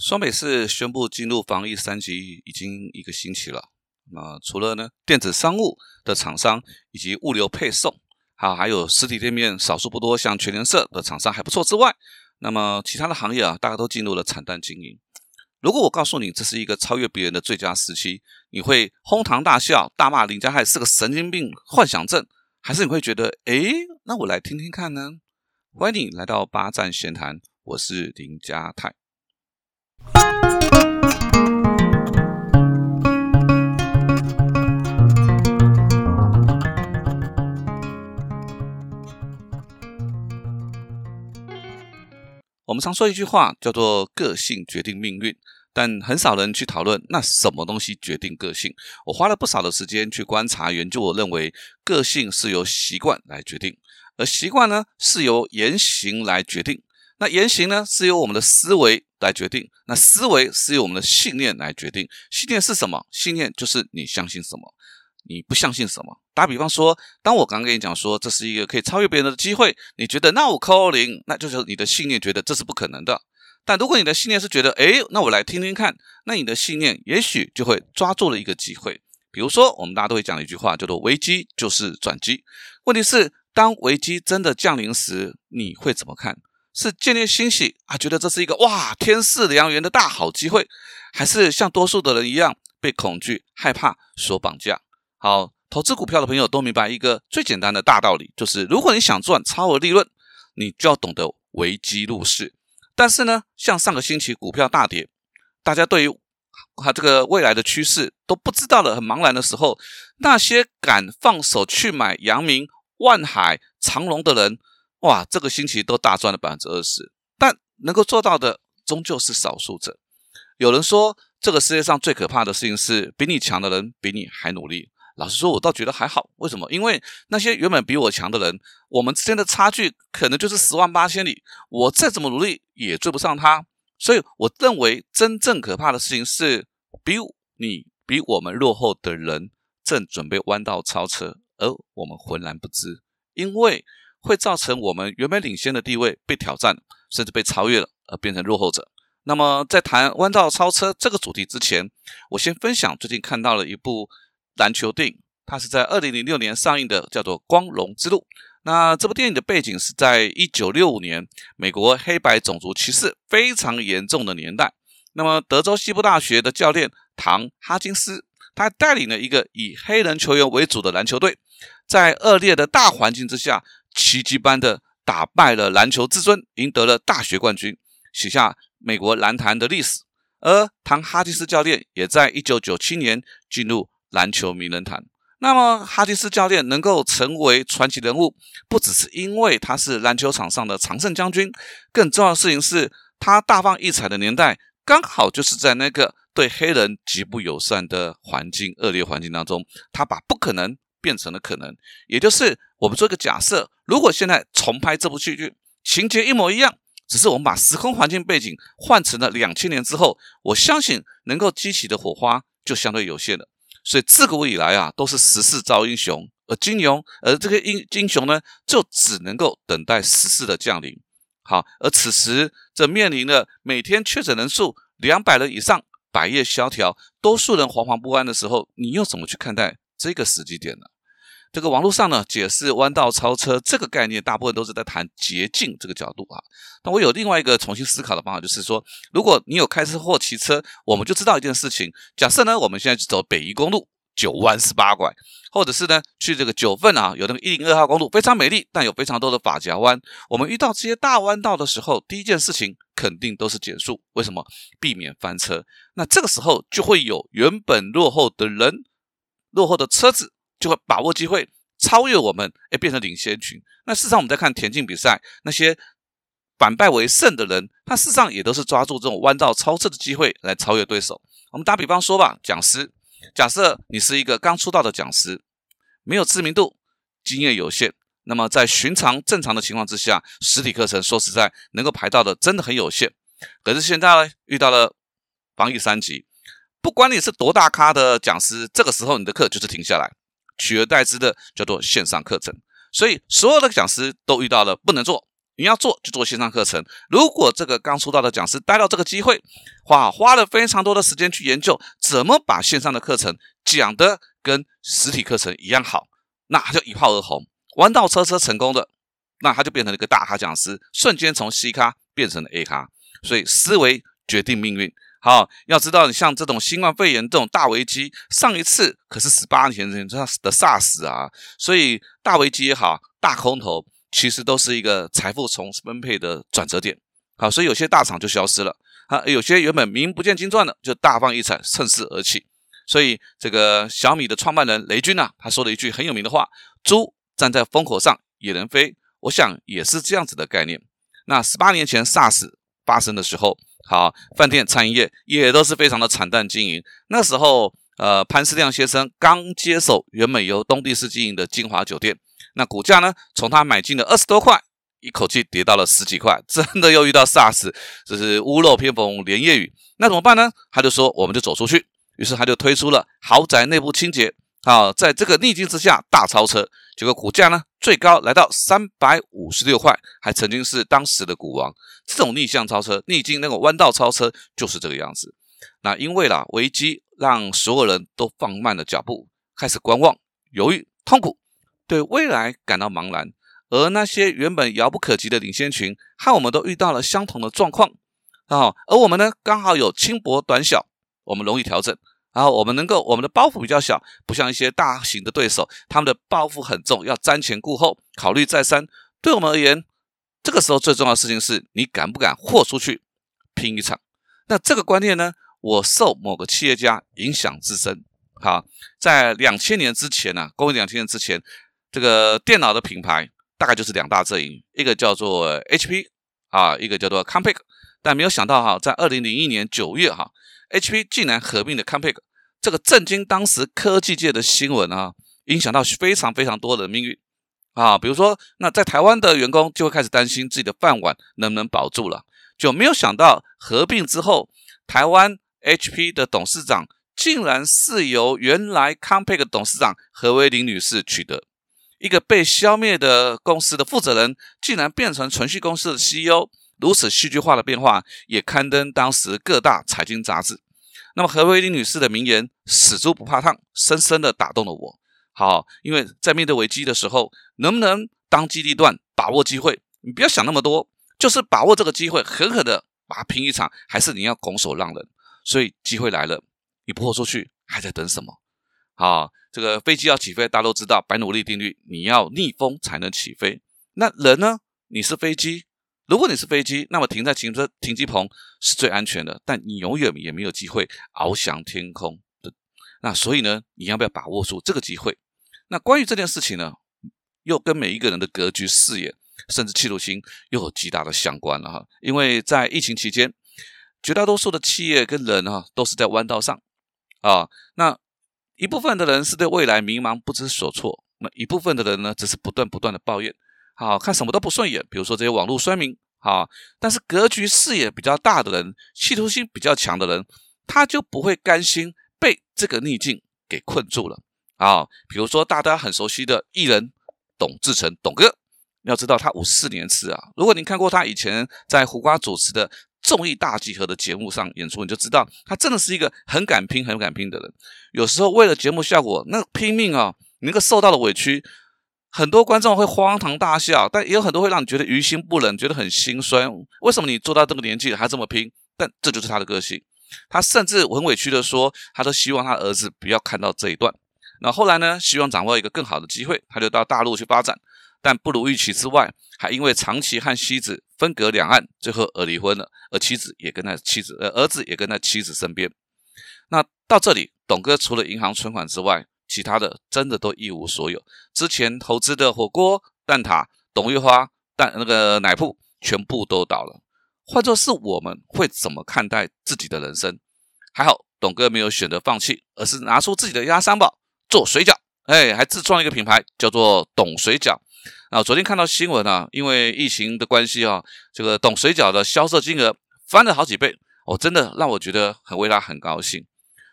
双北市宣布进入防疫三级已经一个星期了。那除了呢电子商务的厂商以及物流配送，好还有实体店面少数不多像全联社的厂商还不错之外，那么其他的行业啊，大家都进入了惨淡经营。如果我告诉你这是一个超越别人的最佳时期，你会哄堂大笑，大骂林家泰是个神经病、幻想症，还是你会觉得，诶，那我来听听看呢？欢迎你来到八站闲谈，我是林家泰。们常说一句话，叫做“个性决定命运”，但很少人去讨论那什么东西决定个性。我花了不少的时间去观察研究，我认为个性是由习惯来决定，而习惯呢是由言行来决定。那言行呢是由我们的思维来决定，那思维是由我们的信念来决定。信念是什么？信念就是你相信什么。你不相信什么？打比方说，当我刚刚跟你讲说这是一个可以超越别人的机会，你觉得那我扣零，那就是你的信念觉得这是不可能的。但如果你的信念是觉得，哎，那我来听听看，那你的信念也许就会抓住了一个机会。比如说，我们大家都会讲一句话，叫做危机就是转机。问题是，当危机真的降临时，你会怎么看？是建立欣喜啊，觉得这是一个哇天赐良缘的大好机会，还是像多数的人一样被恐惧、害怕所绑架？好，投资股票的朋友都明白一个最简单的大道理，就是如果你想赚超额利润，你就要懂得危机入市。但是呢，像上个星期股票大跌，大家对于它这个未来的趋势都不知道的很茫然的时候，那些敢放手去买阳明、万海、长隆的人，哇，这个星期都大赚了百分之二十。但能够做到的终究是少数者。有人说，这个世界上最可怕的事情是比你强的人比你还努力。老实说，我倒觉得还好。为什么？因为那些原本比我强的人，我们之间的差距可能就是十万八千里。我再怎么努力，也追不上他。所以，我认为真正可怕的事情是，比你比我们落后的人正准备弯道超车，而我们浑然不知，因为会造成我们原本领先的地位被挑战，甚至被超越了，而变成落后者。那么，在谈弯道超车这个主题之前，我先分享最近看到了一部。篮球电影，它是在二零零六年上映的，叫做《光荣之路》。那这部电影的背景是在一九六五年，美国黑白种族歧视非常严重的年代。那么，德州西部大学的教练唐哈金斯，他带领了一个以黑人球员为主的篮球队，在恶劣的大环境之下，奇迹般的打败了篮球至尊，赢得了大学冠军，写下美国篮坛的历史。而唐哈金斯教练也在一九九七年进入。篮球名人堂。那么哈迪斯教练能够成为传奇人物，不只是因为他是篮球场上的常胜将军，更重要的事情是他大放异彩的年代，刚好就是在那个对黑人极不友善的环境、恶劣环境当中，他把不可能变成了可能。也就是我们做一个假设：如果现在重拍这部戏剧，情节一模一样，只是我们把时空环境背景换成了两千年之后，我相信能够激起的火花就相对有限了。所以自古以来啊，都是时势造英雄，而金庸，而这个英英雄呢，就只能够等待时势的降临。好，而此时这面临了每天确诊人数两百人以上，百业萧条，多数人惶惶不安的时候，你又怎么去看待这个时机点呢？这个网络上呢解释弯道超车这个概念，大部分都是在谈捷径这个角度啊。那我有另外一个重新思考的方法，就是说，如果你有开车或骑车，我们就知道一件事情：假设呢，我们现在去走北宜公路九弯十八拐，或者是呢去这个九份啊，有那个一零二号公路非常美丽，但有非常多的法夹弯。我们遇到这些大弯道的时候，第一件事情肯定都是减速。为什么？避免翻车。那这个时候就会有原本落后的人、落后的车子。就会把握机会超越我们，哎，变成领先群。那事实上，我们在看田径比赛，那些反败为胜的人，他事实上也都是抓住这种弯道超车的机会来超越对手。我们打比方说吧，讲师，假设你是一个刚出道的讲师，没有知名度，经验有限，那么在寻常正常的情况之下，实体课程说实在能够排到的真的很有限。可是现在呢，遇到了防疫三级，不管你是多大咖的讲师，这个时候你的课就是停下来。取而代之的叫做线上课程，所以所有的讲师都遇到了不能做，你要做就做线上课程。如果这个刚出道的讲师待到这个机会，花花了非常多的时间去研究怎么把线上的课程讲的跟实体课程一样好，那他就一炮而红，弯道超车成功的，那他就变成了一个大咖讲师，瞬间从 C 咖变成了 A 咖。所以思维决定命运。好，要知道你像这种新冠肺炎这种大危机，上一次可是十八年前的 SARS 啊，所以大危机也好，大空头。其实都是一个财富重分配的转折点，好，所以有些大厂就消失了，啊，有些原本名不见经传的就大放异彩，趁势而起。所以这个小米的创办人雷军呢，他说了一句很有名的话：“猪站在风口上也能飞。”我想也是这样子的概念。那十八年前 SARS 发生的时候，好，饭店餐饮业也都是非常的惨淡经营。那时候，呃，潘思亮先生刚接手原本由东帝士经营的金华酒店。那股价呢？从他买进的二十多块，一口气跌到了十几块，真的又遇到 SARS，这是屋漏偏逢连夜雨。那怎么办呢？他就说，我们就走出去。于是他就推出了豪宅内部清洁，啊，在这个逆境之下大超车，结果股价呢最高来到三百五十六块，还曾经是当时的股王。这种逆向超车、逆境那个弯道超车就是这个样子。那因为啦危机让所有人都放慢了脚步，开始观望、犹豫、痛苦。对未来感到茫然，而那些原本遥不可及的领先群，和我们都遇到了相同的状况啊。而我们呢，刚好有轻薄短小，我们容易调整，然后我们能够我们的包袱比较小，不像一些大型的对手，他们的包袱很重，要瞻前顾后，考虑再三。对我们而言，这个时候最重要的事情是你敢不敢豁出去拼一场。那这个观念呢，我受某个企业家影响至深。好，在两千年之前呢，公元两千年之前。这个电脑的品牌大概就是两大阵营，一个叫做 HP 啊，一个叫做 Compaq。但没有想到哈，在二零零一年九月哈，HP 竟然合并了 Compaq，这个震惊当时科技界的新闻啊，影响到非常非常多的命运啊。比如说，那在台湾的员工就会开始担心自己的饭碗能不能保住了，就没有想到合并之后，台湾 HP 的董事长竟然是由原来 Compaq 董事长何威玲女士取得。一个被消灭的公司的负责人，竟然变成存续公司的 CEO，如此戏剧化的变化，也刊登当时各大财经杂志。那么何威林女士的名言“死猪不怕烫”，深深的打动了我。好，因为在面对危机的时候，能不能当机立断，把握机会？你不要想那么多，就是把握这个机会，狠狠的把它拼一场，还是你要拱手让人？所以机会来了，你不豁出去，还在等什么？好。这个飞机要起飞，大家都知道白努力定律，你要逆风才能起飞。那人呢？你是飞机，如果你是飞机，那么停在停车停机棚是最安全的，但你永远也没有机会翱翔天空的。那所以呢，你要不要把握住这个机会？那关于这件事情呢，又跟每一个人的格局、视野，甚至企图心又有极大的相关了哈。因为在疫情期间，绝大多数的企业跟人哈都是在弯道上啊，那。一部分的人是对未来迷茫不知所措，那一部分的人呢，只是不断不断的抱怨，好看什么都不顺眼。比如说这些网络酸民，啊，但是格局视野比较大的人，企图心比较强的人，他就不会甘心被这个逆境给困住了啊。比如说大家很熟悉的艺人董志成，董哥，要知道他五四年次啊，如果您看过他以前在胡瓜主持的。综艺大集合的节目上演出，你就知道他真的是一个很敢拼、很敢拼的人。有时候为了节目效果，那拼命啊，你那个受到的委屈，很多观众会荒唐大笑，但也有很多会让你觉得于心不忍，觉得很心酸。为什么你做到这个年纪还这么拼？但这就是他的个性。他甚至很委屈的说，他都希望他儿子不要看到这一段。那后来呢？希望掌握一个更好的机会，他就到大陆去发展。但不如预期之外，还因为长期和妻子分隔两岸，最后而离婚了。而妻子也跟他妻子，呃，儿子也跟他妻子身边。那到这里，董哥除了银行存款之外，其他的真的都一无所有。之前投资的火锅、蛋挞、董玉花、蛋那个奶铺，全部都倒了。换作是我们，会怎么看待自己的人生？还好，董哥没有选择放弃，而是拿出自己的压箱宝做水饺，哎，还自创一个品牌，叫做董水饺。啊，昨天看到新闻啊，因为疫情的关系啊，这个董水饺的销售金额翻了好几倍，哦，真的让我觉得很为他很高兴。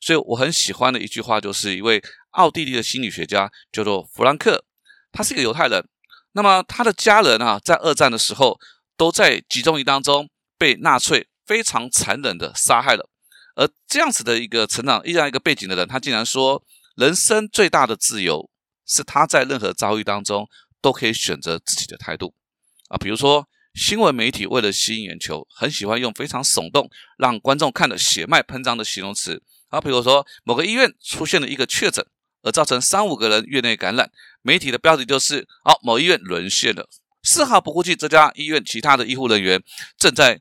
所以我很喜欢的一句话，就是一位奥地利的心理学家叫做弗兰克，他是一个犹太人。那么他的家人啊，在二战的时候都在集中营当中被纳粹非常残忍的杀害了。而这样子的一个成长、这样一个背景的人，他竟然说，人生最大的自由是他在任何遭遇当中都可以选择自己的态度啊。比如说，新闻媒体为了吸引眼球，很喜欢用非常耸动、让观众看得血脉喷张的形容词啊。比如说，某个医院出现了一个确诊，而造成三五个人院内感染，媒体的标题就是“好，某医院沦陷了”，丝毫不顾及这家医院其他的医护人员正在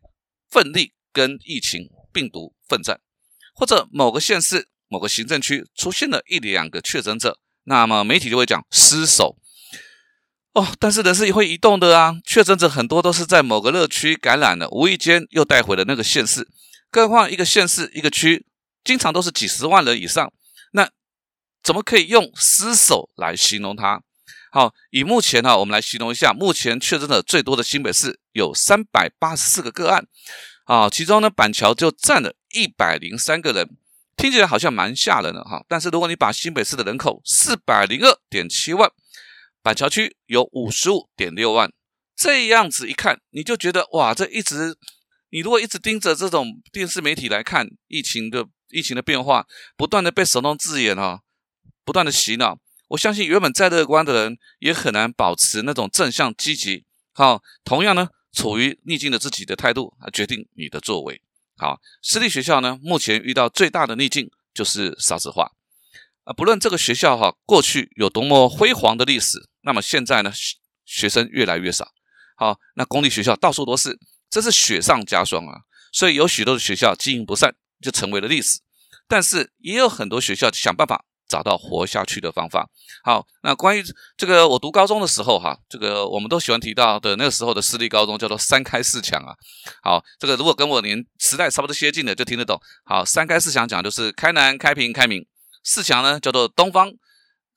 奋力跟疫情病毒奋战。或者某个县市、某个行政区出现了一两个确诊者，那么媒体就会讲失守哦。但是人是会移动的啊，确诊者很多都是在某个热区感染了，无意间又带回了那个县市。更何况一个县市、一个区，经常都是几十万人以上，怎么可以用失守来形容它？好，以目前呢，我们来形容一下，目前确诊的最多的新北市有三百八十四个个案。啊，其中呢，板桥就占了一百零三个人，听起来好像蛮吓人的哈。但是如果你把新北市的人口四百零二点七万，板桥区有五十五点六万，这样子一看，你就觉得哇，这一直，你如果一直盯着这种电视媒体来看疫情的疫情的变化，不断的被手动字眼啊，不断的洗脑，我相信原本再乐观的人也很难保持那种正向积极。好，同样呢。处于逆境的自己的态度啊，决定你的作为。好，私立学校呢，目前遇到最大的逆境就是少子化啊。不论这个学校哈过去有多么辉煌的历史，那么现在呢，学生越来越少。好，那公立学校到处都是，这是雪上加霜啊。所以有许多的学校经营不善，就成为了历史。但是也有很多学校想办法。找到活下去的方法。好，那关于这个，我读高中的时候，哈，这个我们都喜欢提到的那个时候的私立高中叫做“三开四强”啊。好，这个如果跟我年时代差不多接近的，就听得懂。好，“三开四强”讲就是开南、开平、开明。四强呢叫做东方、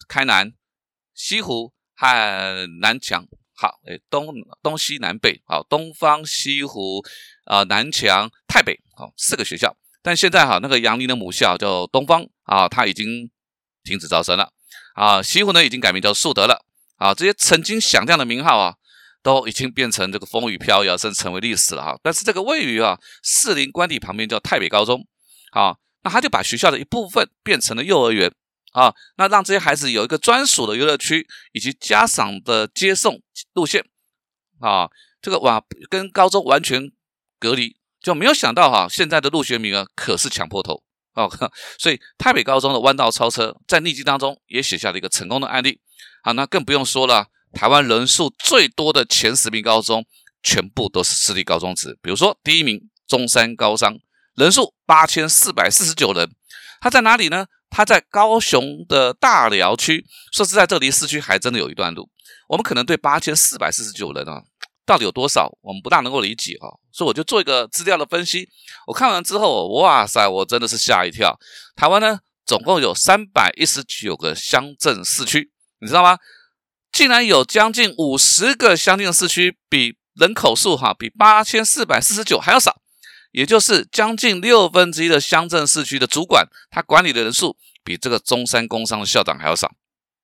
开南、西湖和南强。好，哎，东东西南北，好，东方、西湖啊、南强、太北，好，四个学校。但现在哈，那个杨林的母校叫东方啊，它已经。停止招生了啊！西湖呢已经改名叫树德了啊！这些曾经响亮的名号啊，都已经变成这个风雨飘摇，甚至成为历史了哈。但是这个位于啊士林官邸旁边叫太北高中啊，那他就把学校的一部分变成了幼儿园啊，那让这些孩子有一个专属的游乐区以及家长的接送路线啊，这个哇跟高中完全隔离，就没有想到哈，现在的入学名额可是抢破头。哦，所以台北高中的弯道超车，在逆境当中也写下了一个成功的案例。好，那更不用说了，台湾人数最多的前十名高中，全部都是私立高中职。比如说，第一名中山高商，人数八千四百四十九人，它在哪里呢？它在高雄的大寮区。说实在，这离市区还真的有一段路。我们可能对八千四百四十九人啊。到底有多少？我们不大能够理解啊，所以我就做一个资料的分析。我看完之后，哇塞，我真的是吓一跳。台湾呢，总共有三百一十九个乡镇市区，你知道吗？竟然有将近五十个乡镇市区比人口数哈比八千四百四十九还要少，也就是将近六分之一的乡镇市区的主管，他管理的人数比这个中山工商的校长还要少，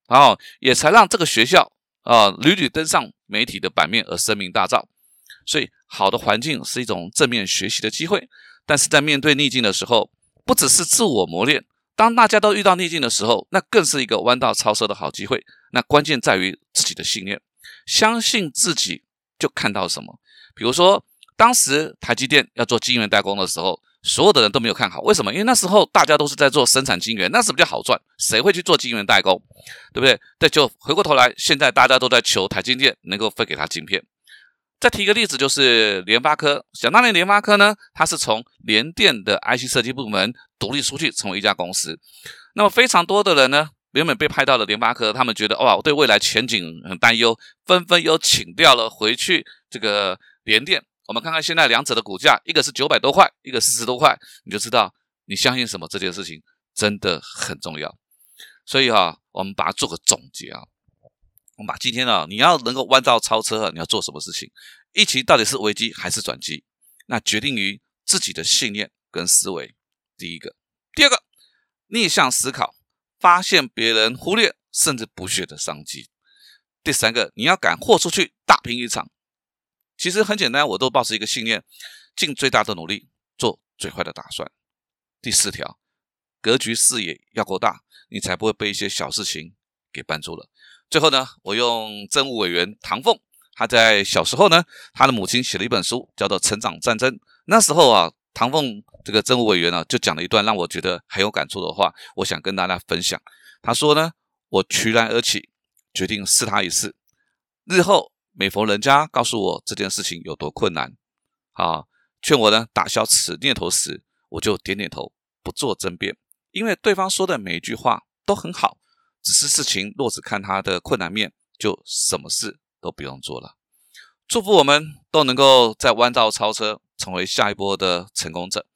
然后也才让这个学校。啊，屡屡登上媒体的版面而声名大噪，所以好的环境是一种正面学习的机会。但是在面对逆境的时候，不只是自我磨练，当大家都遇到逆境的时候，那更是一个弯道超车的好机会。那关键在于自己的信念，相信自己就看到什么。比如说，当时台积电要做晶圆代工的时候。所有的人都没有看好，为什么？因为那时候大家都是在做生产晶圆，那是比较好赚，谁会去做晶圆代工，对不对？对，就回过头来，现在大家都在求台积电能够分给他晶片。再提一个例子，就是联发科。想当年联发科呢，它是从联电的 IC 设计部门独立出去，成为一家公司。那么非常多的人呢，原本被派到了联发科，他们觉得哇，我对未来前景很担忧，纷纷又请调了回去这个联电。我们看看现在两者的股价，一个是九百多块，一个四十多块，你就知道你相信什么这件事情真的很重要。所以哈，我们把它做个总结啊，我们把今天啊，你要能够弯道超车，你要做什么事情？疫情到底是危机还是转机？那决定于自己的信念跟思维。第一个，第二个，逆向思考，发现别人忽略甚至不屑的商机。第三个，你要敢豁出去，大拼一场。其实很简单，我都保持一个信念，尽最大的努力，做最坏的打算。第四条，格局视野要够大，你才不会被一些小事情给绊住了。最后呢，我用政务委员唐凤，他在小时候呢，他的母亲写了一本书，叫做《成长战争》。那时候啊，唐凤这个政务委员呢，就讲了一段让我觉得很有感触的话，我想跟大家分享。他说呢，我渠然而起，决定试他一试，日后。每逢人家告诉我这件事情有多困难，啊，劝我呢打消此念头时，我就点点头，不做争辩，因为对方说的每一句话都很好，只是事情若只看他的困难面，就什么事都不用做了。祝福我们都能够在弯道超车，成为下一波的成功者。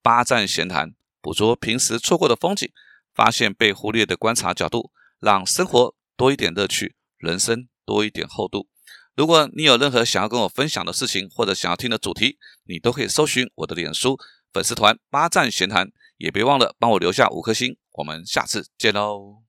八站闲谈，捕捉平时错过的风景，发现被忽略的观察角度，让生活多一点乐趣，人生多一点厚度。如果你有任何想要跟我分享的事情，或者想要听的主题，你都可以搜寻我的脸书粉丝团“八站闲谈”，也别忘了帮我留下五颗星。我们下次见喽！